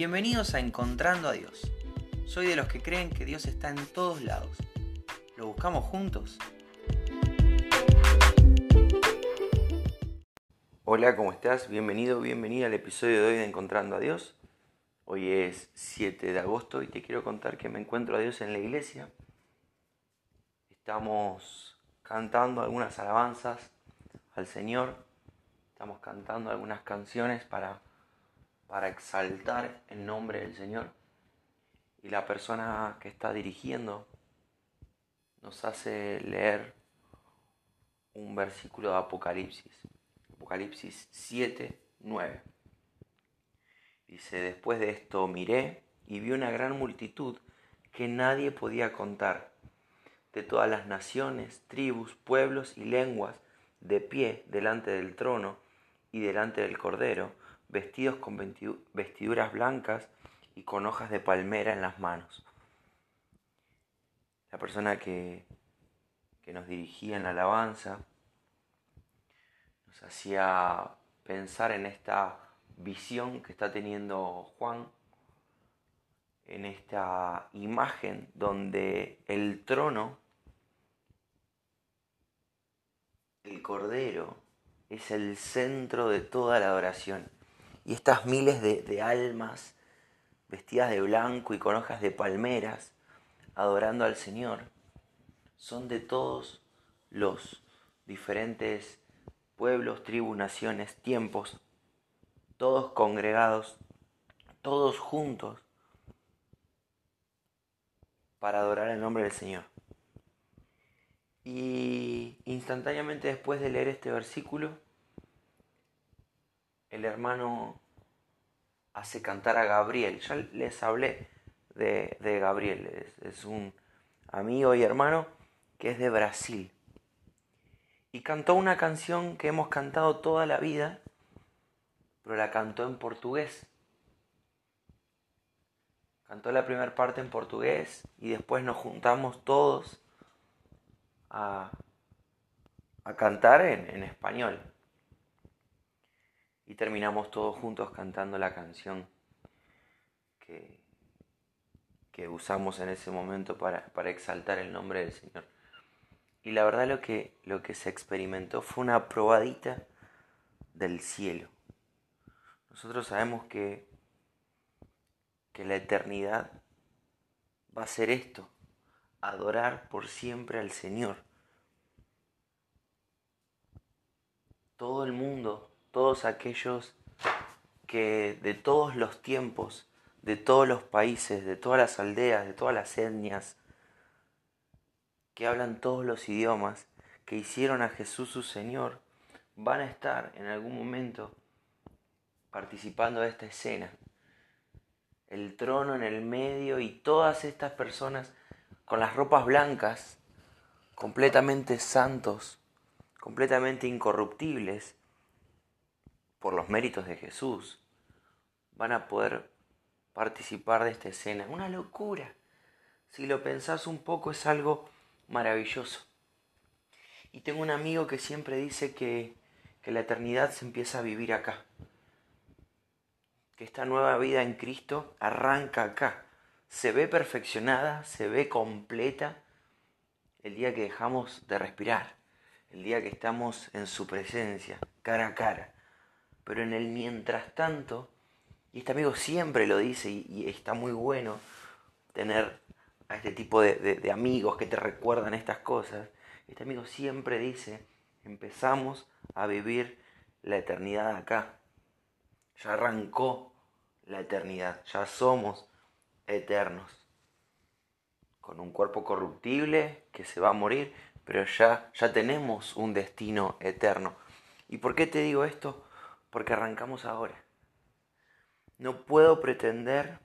Bienvenidos a Encontrando a Dios. Soy de los que creen que Dios está en todos lados. ¿Lo buscamos juntos? Hola, ¿cómo estás? Bienvenido, bienvenida al episodio de hoy de Encontrando a Dios. Hoy es 7 de agosto y te quiero contar que me encuentro a Dios en la iglesia. Estamos cantando algunas alabanzas al Señor. Estamos cantando algunas canciones para para exaltar el nombre del Señor. Y la persona que está dirigiendo nos hace leer un versículo de Apocalipsis. Apocalipsis 7, 9. Dice, después de esto miré y vi una gran multitud que nadie podía contar, de todas las naciones, tribus, pueblos y lenguas, de pie delante del trono y delante del Cordero, vestidos con vestiduras blancas y con hojas de palmera en las manos. La persona que, que nos dirigía en la alabanza nos hacía pensar en esta visión que está teniendo Juan, en esta imagen donde el trono, el cordero, es el centro de toda la adoración y estas miles de, almas vestidas de blanco y con hojas de palmeras, adorando al Señor, son de todos los diferentes pueblos, tribus, naciones, tiempos, todos congregados, todos juntos, para adorar el nombre del Señor. Y instantáneamente después de leer este versículo, el hermano hace cantar a Gabriel. Ya les hablé de, Gabriel, es, un amigo y hermano que es de Brasil. Y cantó una canción que hemos cantado toda la vida, pero la cantó en portugués. Cantó la primera parte en portugués y después nos juntamos todos a, cantar en español y terminamos todos juntos cantando la canción que, usamos en ese momento para, para, exaltar el nombre del Señor. Y la verdad lo que, lo que se experimentó fue una probadita del cielo. Nosotros sabemos que, que la eternidad va a ser esto, adorar por siempre al Señor. Todo el mundo todos aquellos que de todos los tiempos, de todos los países, de todas las aldeas, de todas las etnias, que hablan todos los idiomas, que hicieron a Jesús su Señor, van a estar en algún momento participando de esta escena. El trono en el medio y todas estas personas con las ropas blancas, completamente santos, completamente incorruptibles, por los méritos de Jesús, van a poder participar de esta escena. Una locura. Si lo pensás un poco es algo maravilloso. Y tengo un amigo que siempre dice que, que la eternidad se empieza a vivir acá. Que esta nueva vida en Cristo arranca acá. Se ve perfeccionada, se ve completa el día que dejamos de respirar, el día que estamos en su presencia, cara a cara pero en el mientras tanto, y este amigo siempre lo dice y, está muy bueno tener a este tipo de, amigos que te recuerdan estas cosas, este amigo siempre dice, empezamos a vivir la eternidad acá, ya arrancó la eternidad, ya somos eternos, con un cuerpo corruptible que se va a morir, pero ya, ya tenemos un destino eterno. ¿Y por qué te digo esto? Porque arrancamos ahora. No puedo pretender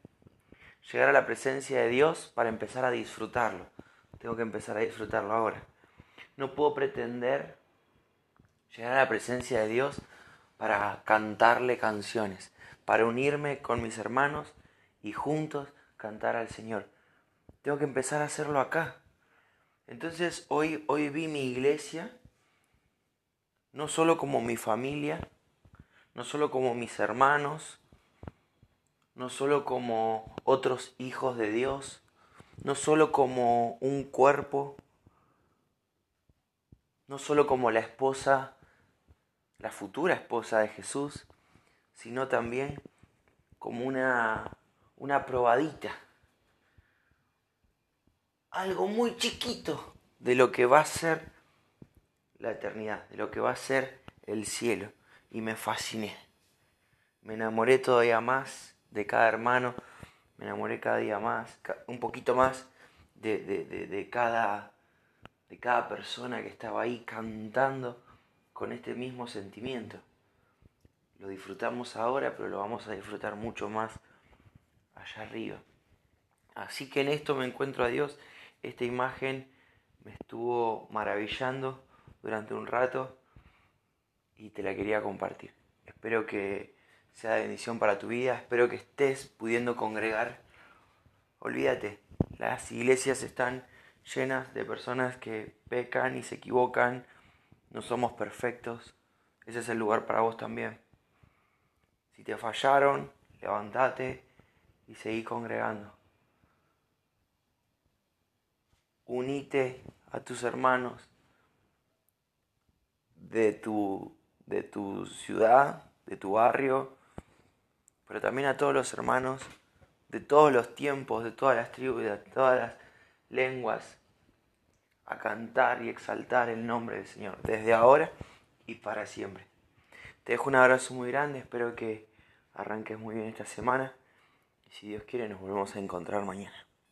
llegar a la presencia de Dios para empezar a disfrutarlo. Tengo que empezar a disfrutarlo ahora. No puedo pretender llegar a la presencia de Dios para cantarle canciones, para unirme con mis hermanos y juntos cantar al Señor. Tengo que empezar a hacerlo acá. Entonces hoy, hoy vi mi iglesia no solo como mi familia, no solo como mis hermanos, no solo como otros hijos de Dios, no solo como un cuerpo, no solo como la esposa, la futura esposa de Jesús, sino también como una, una probadita, algo muy chiquito de lo que va a ser la eternidad, de lo que va a ser el cielo. Y me fasciné. Me enamoré todavía más de cada hermano, me enamoré cada día más, un poquito más de, de, cada, de cada persona que estaba ahí cantando con este mismo sentimiento. Lo disfrutamos ahora, pero lo vamos a disfrutar mucho más allá arriba. Así que en esto me encuentro a Dios. Esta imagen me estuvo maravillando durante un rato y te la quería compartir. Espero que sea de bendición para tu vida, espero que estés pudiendo congregar. Olvídate, las iglesias están llenas de personas que pecan y se equivocan, no somos perfectos, ese es el lugar para vos también. Si te fallaron, levántate y seguí congregando. Unite a tus hermanos de tu, de tu ciudad, de tu barrio, pero también a todos los hermanos de todos los tiempos, de todas las tribus, de todas las lenguas, a cantar y exaltar el nombre del Señor, desde ahora y para siempre. Te dejo un abrazo muy grande, espero que arranques muy bien esta semana y si Dios quiere nos volvemos a encontrar mañana.